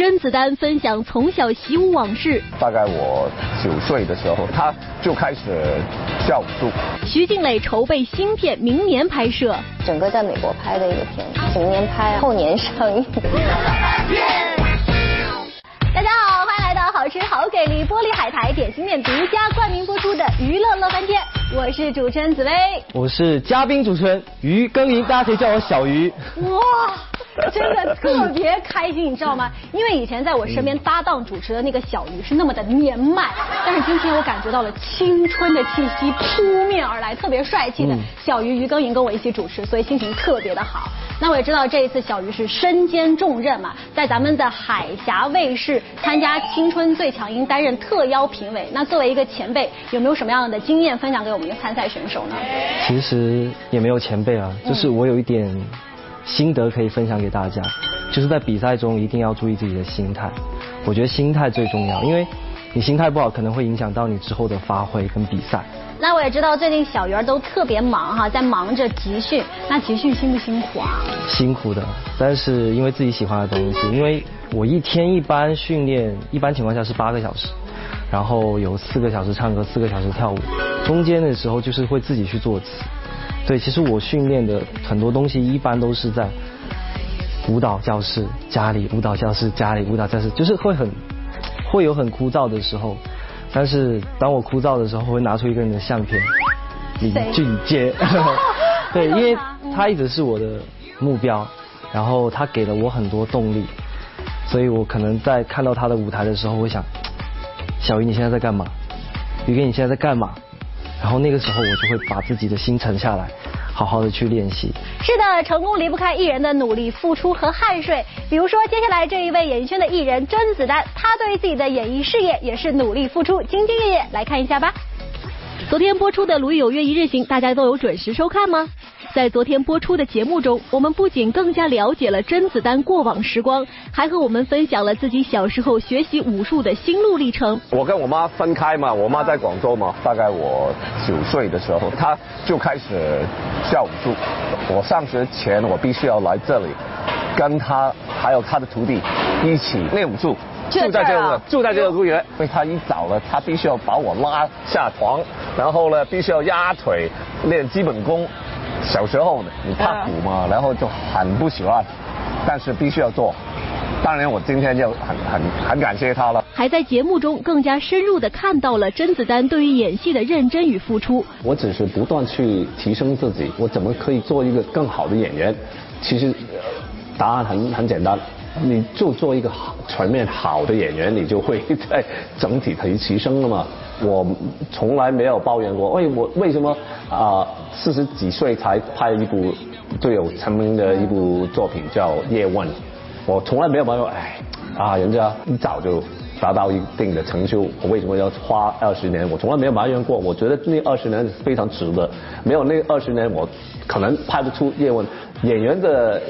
甄子丹分享从小习武往事。大概我九岁的时候，他就开始教武术。徐静蕾筹备新片，明年拍摄。整个在美国拍的一个片，明年拍，后年上映。大家好，欢迎来到好吃好给力玻璃海苔点心面独家冠名播出的娱乐乐翻天，我是主持人紫薇，我是嘉宾主持人于耕耘，大家可以叫我小鱼。哇！真的特别开心，你知道吗？因为以前在我身边搭档主持的那个小鱼是那么的年迈，但是今天我感觉到了青春的气息扑面而来，特别帅气的小鱼于耕耘跟我一起主持，所以心情特别的好。那我也知道这一次小鱼是身兼重任嘛，在咱们的海峡卫视参加《青春最强音》担任特邀评委。那作为一个前辈，有没有什么样的经验分享给我们的参赛选手呢？其实也没有前辈啊，就是我有一点。心得可以分享给大家，就是在比赛中一定要注意自己的心态。我觉得心态最重要，因为你心态不好，可能会影响到你之后的发挥跟比赛。那我也知道最近小鱼儿都特别忙哈，在忙着集训。那集训辛不辛苦啊？辛苦的，但是因为自己喜欢的东西，因为我一天一般训练，一般情况下是八个小时，然后有四个小时唱歌，四个小时跳舞，中间的时候就是会自己去作词。对，其实我训练的很多东西一般都是在舞蹈教室、家里舞蹈教室、家里舞蹈教室，就是会很会有很枯燥的时候。但是当我枯燥的时候，会拿出一个人的相片，林俊杰。对，因为他一直是我的目标，然后他给了我很多动力，所以我可能在看到他的舞台的时候，会想：小鱼你现在在干嘛？鱼哥你现在在干嘛？然后那个时候我就会把自己的心沉下来，好好的去练习。是的，成功离不开艺人的努力付出和汗水。比如说接下来这一位演艺圈的艺人甄子丹，他对自己的演艺事业也是努力付出，兢兢业业。来看一下吧。昨天播出的《鲁豫有约一日行》，大家都有准时收看吗？在昨天播出的节目中，我们不仅更加了解了甄子丹过往时光，还和我们分享了自己小时候学习武术的心路历程。我跟我妈分开嘛，我妈在广州嘛，大概我九岁的时候，她就开始教武术。我上学前，我必须要来这里，跟她还有她的徒弟一起练武术。住在这个住在这个公园，因为他一早了，他必须要把我拉下床，然后呢，必须要压腿练基本功。小时候呢，你怕苦嘛，然后就很不喜欢，但是必须要做。当然，我今天就很很很感谢他了。还在节目中更加深入的看到了甄子丹对于演戏的认真与付出。我只是不断去提升自己，我怎么可以做一个更好的演员？其实答案很很简单。你就做一个好全面好的演员，你就会 在整体提提升了嘛。我从来没有抱怨过，哎，我为什么啊四十几岁才拍一部最有成名的一部作品叫《叶问》？我从来没有抱怨，哎啊，人家一早就达到一定的成就，我为什么要花二十年？我从来没有埋怨过，我觉得那二十年非常值得。没有那二十年，我可能拍不出《叶问》。演员的。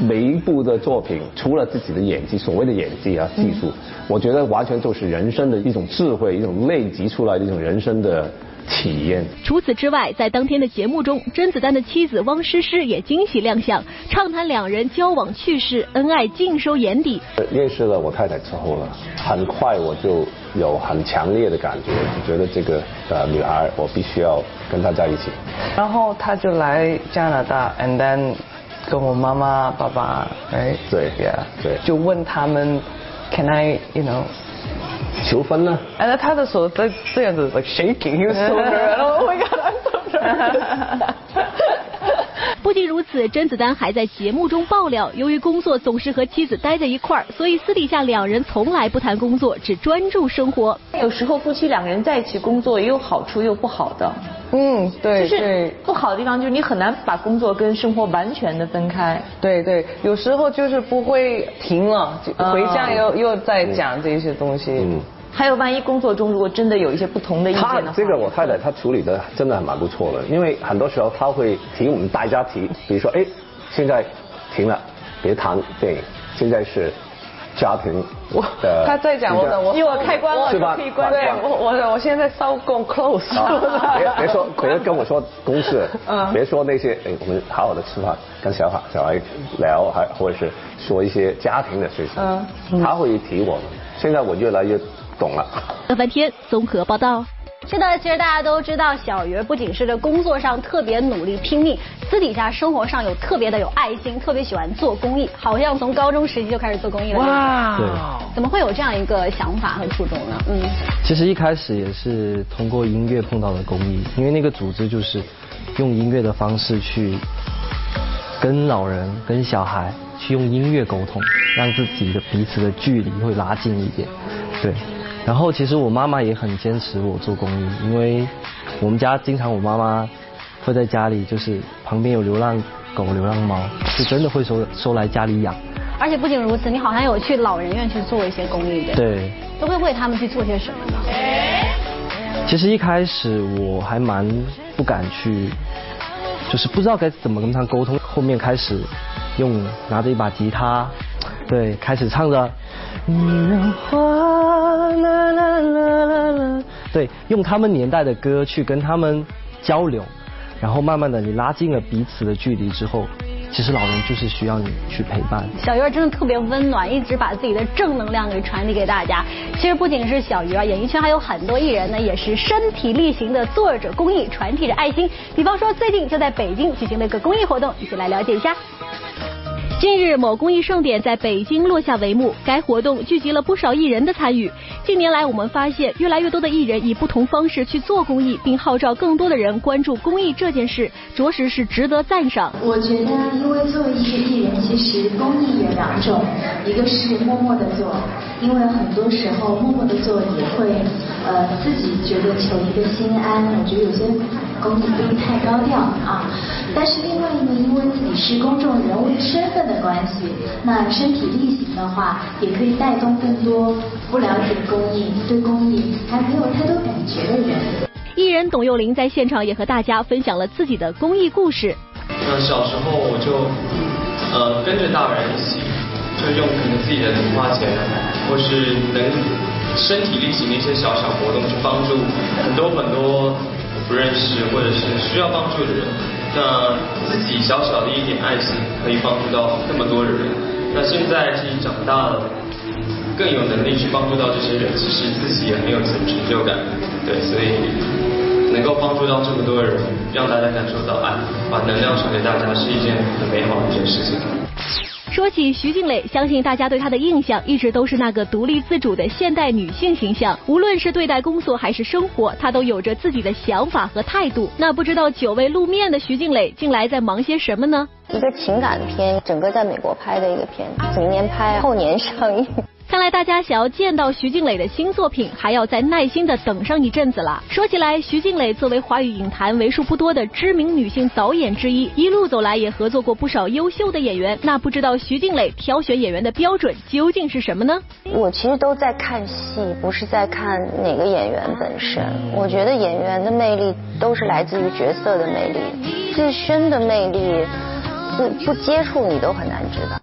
每一部的作品，除了自己的演技，所谓的演技啊技术，我觉得完全就是人生的一种智慧，一种累积出来的一种人生的体验。除此之外，在当天的节目中，甄子丹的妻子汪诗诗也惊喜亮相，畅谈两人交往趣事，恩爱尽收眼底。认识了我太太之后呢，很快我就有很强烈的感觉，就觉得这个呃女孩我必须要跟她在一起。然后她就来加拿大，and then。跟我妈妈、爸爸，哎，对，Yeah，对，就问他们，Can I，you know，求婚呢？哎，那他的手在这样子，like shaking，you so nervous，Oh my God，不仅如此，甄子丹还在节目中爆料，由于工作总是和妻子待在一块儿，所以私底下两人从来不谈工作，只专注生活。有时候夫妻两个人在一起工作也有好处，也有不好的。嗯，对，就是不好的地方就是你很难把工作跟生活完全的分开。对对，有时候就是不会停了，回家又又在讲这些东西。嗯。还有，万一工作中如果真的有一些不同的意见的话，这个我太太她处理的真的还蛮不错的，因为很多时候她会提我们大家提，比如说，哎，现在停了，别谈电影，现在是家庭我的他在讲我的，我因为我开关了是吧？可以关。对我我我现在收工 close，啊别别说，别跟我说公事，嗯。别说那些，哎，我们好好的吃饭，跟小孩小孩聊，还或者是说一些家庭的事情，嗯。他会提我们。现在我越来越懂了。乐翻天综合报道。是的，其实大家都知道，小鱼儿不仅是这工作上特别努力拼命，私底下生活上有特别的有爱心，特别喜欢做公益，好像从高中时期就开始做公益了。哇对，怎么会有这样一个想法和初衷呢？嗯，其实一开始也是通过音乐碰到了公益，因为那个组织就是用音乐的方式去跟老人、跟小孩去用音乐沟通，让自己的彼此的距离会拉近一点。对，然后其实我妈妈也很坚持我做公益，因为我们家经常我妈妈会在家里就是旁边有流浪狗、流浪猫，是真的会收收来家里养。而且不仅如此，你好像有去老人院去做一些公益的，，对，都会为他们去做些什么呢？其实一开始我还蛮不敢去，就是不知道该怎么跟他沟通。后面开始用拿着一把吉他，对，开始唱着你让花啦啦啦啦啦，对，用他们年代的歌去跟他们交流，然后慢慢的你拉近了彼此的距离之后，其实老人就是需要你去陪伴。小鱼儿真的特别温暖，一直把自己的正能量给传递给大家。其实不仅是小鱼儿，演艺圈还有很多艺人呢，也是身体力行的做着公益，传递着爱心。比方说，最近就在北京举行了一个公益活动，一起来了解一下。近日，某公益盛典在北京落下帷幕。该活动聚集了不少艺人的参与。近年来，我们发现越来越多的艺人以不同方式去做公益，并号召更多的人关注公益这件事，着实是值得赞赏。我觉得，因为作为一个艺人，其实公益有两种，一个是默默的做，因为很多时候默默的做也会，呃，自己觉得求一个心安。我觉得有些公益不必太高调啊。但是另外呢，因为自己是公众人物的身份的关系，那身体力行的话，也可以带动更多不了解公益、对公益还没有太多感觉的人。艺人董又霖在现场也和大家分享了自己的公益故事。那小时候我就呃跟着大人一起，就用可能自己的零花钱，或是能身体力行的一些小小活动，去帮助很多很多我不认识或者是需要帮助的人。那自己小小的一点爱心，可以帮助到那么多人。那现在自己长大了，更有能力去帮助到这些人，其实自己也很有成就感。对，所以能够帮助到这么多人，让大家感受到爱，把能量传给大家，是一件很美好的一件事情。说起徐静蕾，相信大家对她的印象一直都是那个独立自主的现代女性形象。无论是对待工作还是生活，她都有着自己的想法和态度。那不知道久未露面的徐静蕾，近来在忙些什么呢？一个情感片，整个在美国拍的一个片，明年拍，后年上映。看来大家想要见到徐静蕾的新作品，还要再耐心的等上一阵子了。说起来，徐静蕾作为华语影坛为数不多的知名女性导演之一，一路走来也合作过不少优秀的演员。那不知道徐静蕾挑选演员的标准究竟是什么呢？我其实都在看戏，不是在看哪个演员本身。我觉得演员的魅力都是来自于角色的魅力，自身的魅力不不接触你都很难知道。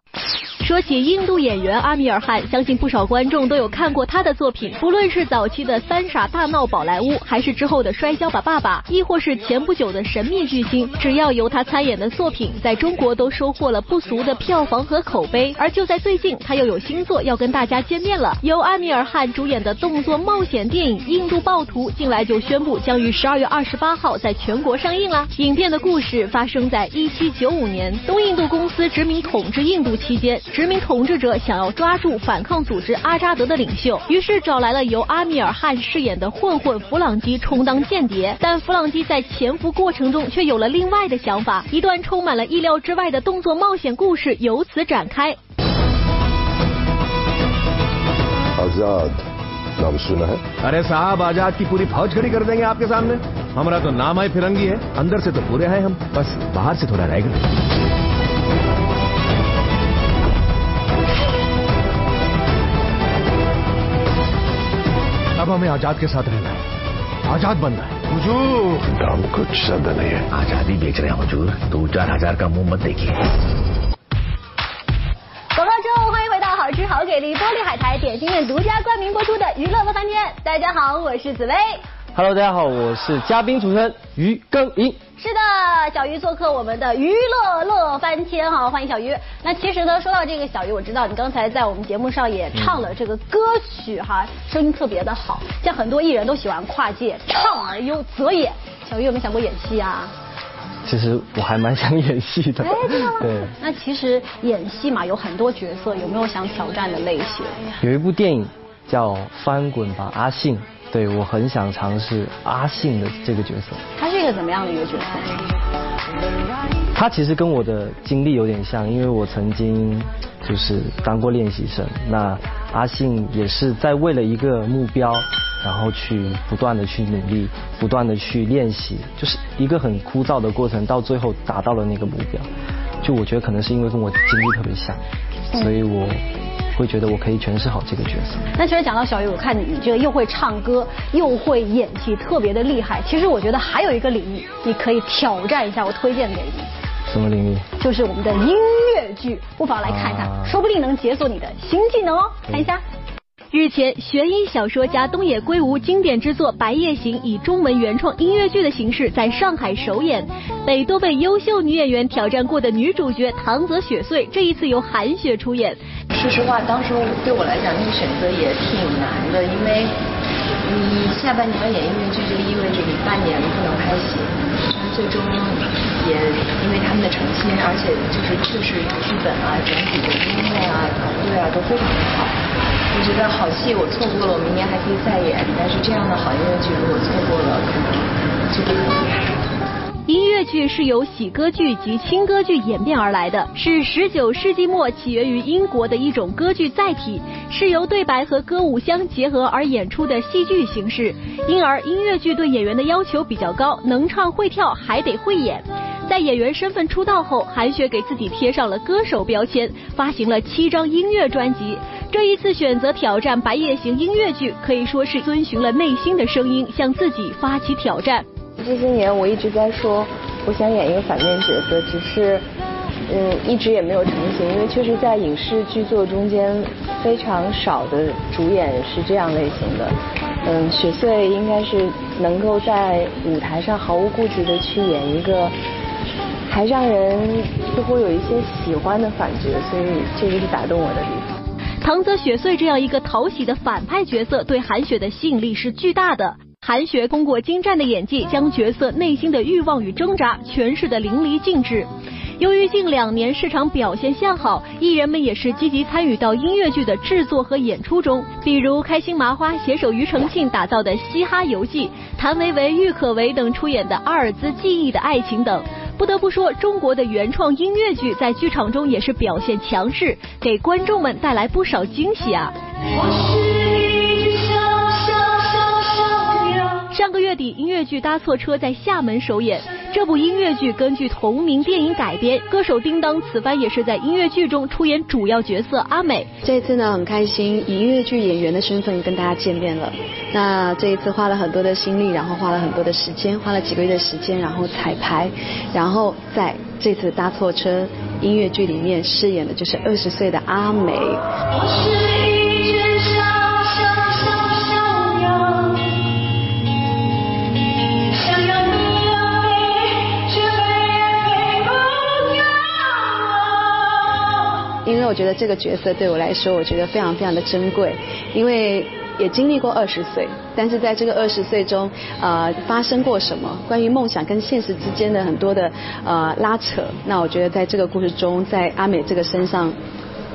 说起印度演员阿米尔汗，相信不少观众都有看过他的作品，不论是早期的《三傻大闹宝莱坞》，还是之后的《摔跤吧，爸爸》，亦或是前不久的《神秘巨星》，只要由他参演的作品，在中国都收获了不俗的票房和口碑。而就在最近，他又有新作要跟大家见面了。由阿米尔汗主演的动作冒险电影《印度暴徒》，近来就宣布将于十二月二十八号在全国上映了。影片的故事发生在一七九五年，东印度公司殖民统治印度期间。殖民统治者想要抓住反抗组织阿扎德的领袖，于是找来了由阿米尔汗饰演的混混弗朗基充当间谍。但弗朗基在潜伏过程中却有了另外的想法，一段充满了意料之外的动作冒险故事由此展开。 आजाद नाम सुना है अरे साहब आजाद की पूरी फौज खड़ी कर देंगे आपके सामने हमारा तो नाम है फिरंगी है अंदर से तो पूरे हैं हम बस बाहर से थोड़ा रह गए अब हमें आजाद के साथ रहना है आजाद बनना है हुजूर दाम कुछ ज्यादा नहीं है आजादी बेच रहे हैं हुजूर दो चार हजार का मुंह मत देखिए 广告之后，欢迎回到好吃好给 美丽玻璃海苔点心面独家冠名播出的《娱乐乐翻天》。大家好，我是紫薇。 Hello，大家好，我是嘉宾主持人于更颖。是的，小鱼做客我们的娱乐乐翻天哈，欢迎小鱼。那其实呢，说到这个小鱼，我知道你刚才在我们节目上也唱了这个歌曲哈，声音特别的好。像很多艺人都喜欢跨界，唱而优则演。小鱼有没有想过演戏啊？其实我还蛮想演戏的。哎？对。那其实演戏嘛，有很多角色，有没有想挑战的类型？有一部电影叫《翻滚吧，阿信》。对，我很想尝试阿信的这个角色。他是一个怎么样的一个角色？他其实跟我的经历有点像，因为我曾经就是当过练习生。那阿信也是在为了一个目标，然后去不断的去努力，不断的去练习，就是一个很枯燥的过程，到最后达到了那个目标。就我觉得可能是因为跟我经历特别像，所以我。会觉得我可以诠释好这个角色。那其实讲到小鱼，我看你这个又会唱歌又会演戏，特别的厉害。其实我觉得还有一个领域你可以挑战一下，我推荐给你。什么领域？就是我们的音乐剧，不妨来看一看，啊、说不定能解锁你的新技能哦。看一下。日前，悬疑小说家东野圭吾经典之作《白夜行》以中文原创音乐剧的形式在上海首演。被多位优秀女演员挑战过的女主角唐泽雪穗，这一次由韩雪出演。说实话，当时对我来讲，那个选择也挺难的，因为你下半年要演音乐剧，就意味着你半年不能拍戏。但最终也因为他们的诚心，而且就是确实剧本啊、整体的音乐啊、团队啊都非常的好。我觉得好戏我错过了，我明年还可以再演。但是这样的好音乐剧如果错过了，可能就不可能。音乐剧是由喜歌剧及轻歌剧演变而来的，是十九世纪末起源于英国的一种歌剧载体，是由对白和歌舞相结合而演出的戏剧形式。因而，音乐剧对演员的要求比较高，能唱会跳，还得会演。在演员身份出道后，韩雪给自己贴上了歌手标签，发行了七张音乐专辑。这一次选择挑战《白夜行》音乐剧，可以说是遵循了内心的声音，向自己发起挑战。这些年我一直在说，我想演一个反面角色，只是，嗯，一直也没有成型。因为确实在影视剧作中间，非常少的主演是这样类型的。嗯，雪穗应该是能够在舞台上毫无顾忌的去演一个，还让人似乎有一些喜欢的反角，所以这个是打动我的地方。唐泽雪穗这样一个讨喜的反派角色，对韩雪的吸引力是巨大的。韩雪通过精湛的演技，将角色内心的欲望与挣扎诠释得淋漓尽致。由于近两年市场表现向好，艺人们也是积极参与到音乐剧的制作和演出中。比如开心麻花携手庾澄庆打造的《嘻哈游记》，谭维维、郁可唯等出演的《阿尔兹记忆的爱情》等。不得不说，中国的原创音乐剧在剧场中也是表现强势，给观众们带来不少惊喜啊！上个月底，音乐剧《搭错车》在厦门首演。这部音乐剧根据同名电影改编，歌手叮当此番也是在音乐剧中出演主要角色阿美。这次呢，很开心以音乐剧演员的身份跟大家见面了。那这一次花了很多的心力，然后花了很多的时间，花了几个月的时间，然后彩排，然后在这次《搭错车》音乐剧里面饰演的就是二十岁的阿美。因我觉得这个角色对我来说，我觉得非常非常的珍贵，因为也经历过二十岁，但是在这个二十岁中，呃，发生过什么？关于梦想跟现实之间的很多的呃拉扯，那我觉得在这个故事中，在阿美这个身上，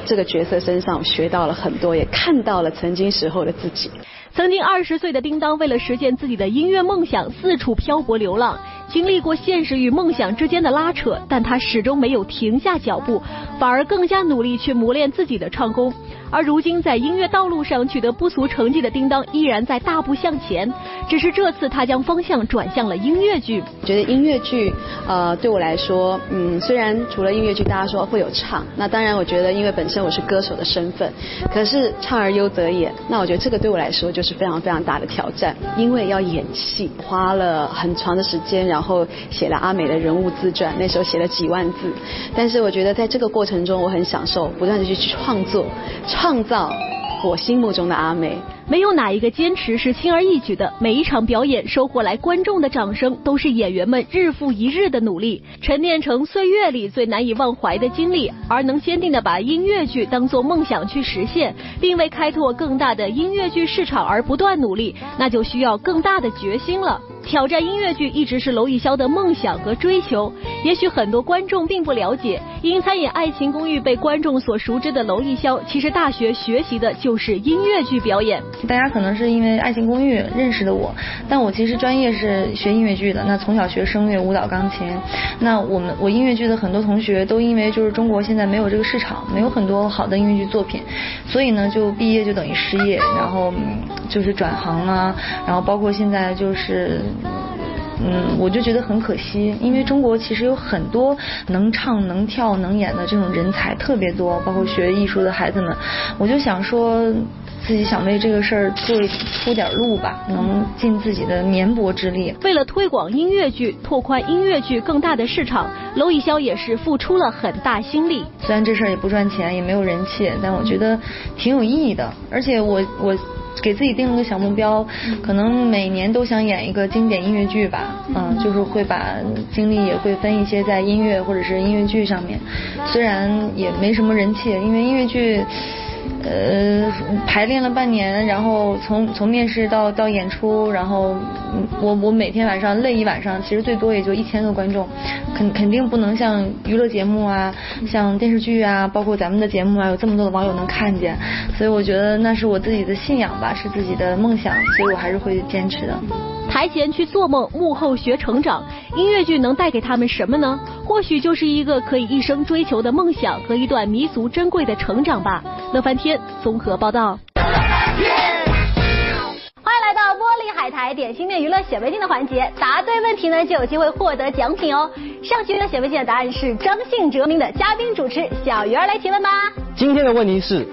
这个角色身上，学到了很多，也看到了曾经时候的自己。曾经二十岁的叮当，为了实现自己的音乐梦想，四处漂泊流浪，经历过现实与梦想之间的拉扯，但他始终没有停下脚步，反而更加努力去磨练自己的唱功。而如今在音乐道路上取得不俗成绩的叮当，依然在大步向前。只是这次他将方向转向了音乐剧。觉得音乐剧，呃，对我来说，嗯，虽然除了音乐剧，大家说会有唱，那当然我觉得，因为本身我是歌手的身份，可是唱而优则演，那我觉得这个对我来说就是非常非常大的挑战，因为要演戏，花了很长的时间，然后然后写了阿美的人物自传，那时候写了几万字。但是我觉得在这个过程中，我很享受，不断的去创作，创造我心目中的阿美。没有哪一个坚持是轻而易举的，每一场表演收获来观众的掌声，都是演员们日复一日的努力，沉淀成岁月里最难以忘怀的经历。而能坚定的把音乐剧当做梦想去实现，并为开拓更大的音乐剧市场而不断努力，那就需要更大的决心了。挑战音乐剧一直是娄艺潇的梦想和追求。也许很多观众并不了解，因参演《爱情公寓》被观众所熟知的娄艺潇，其实大学学习的就是音乐剧表演。大家可能是因为《爱情公寓》认识的我，但我其实专业是学音乐剧的。那从小学声乐、舞蹈、钢琴。那我们我音乐剧的很多同学都因为就是中国现在没有这个市场，没有很多好的音乐剧作品，所以呢就毕业就等于失业，然后就是转行啊，然后包括现在就是。嗯，我就觉得很可惜，因为中国其实有很多能唱、能跳、能演的这种人才特别多，包括学艺术的孩子们。我就想说，自己想为这个事儿做铺点路吧，能尽自己的绵薄之力。为了推广音乐剧，拓宽音乐剧更大的市场，娄艺潇也是付出了很大心力。虽然这事儿也不赚钱，也没有人气，但我觉得挺有意义的。而且我我。给自己定了个小目标，可能每年都想演一个经典音乐剧吧，嗯，就是会把精力也会分一些在音乐或者是音乐剧上面，虽然也没什么人气，因为音乐剧。呃，排练了半年，然后从从面试到到演出，然后我我每天晚上累一晚上，其实最多也就一千个观众，肯肯定不能像娱乐节目啊，像电视剧啊，包括咱们的节目啊，有这么多的网友能看见，所以我觉得那是我自己的信仰吧，是自己的梦想，所以我还是会坚持的。台前去做梦，幕后学成长。音乐剧能带给他们什么呢？或许就是一个可以一生追求的梦想和一段弥足珍贵的成长吧。乐翻天综合报道。欢迎来到玻璃海苔点心面娱乐显微镜的环节，答对问题呢就有机会获得奖品哦。上期的显微镜的答案是张信哲，名的嘉宾主持小鱼儿来提问吧。今天的问题是。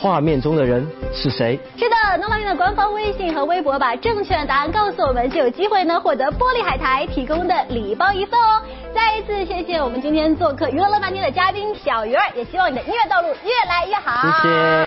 画面中的人是谁？是的，农老院的官方微信和微博把正确的答案告诉我们，就有机会呢获得玻璃海苔提供的礼包一份哦。再一次谢谢我们今天做客娱乐乐半天的嘉宾小鱼儿，也希望你的音乐道路越来越好。谢谢。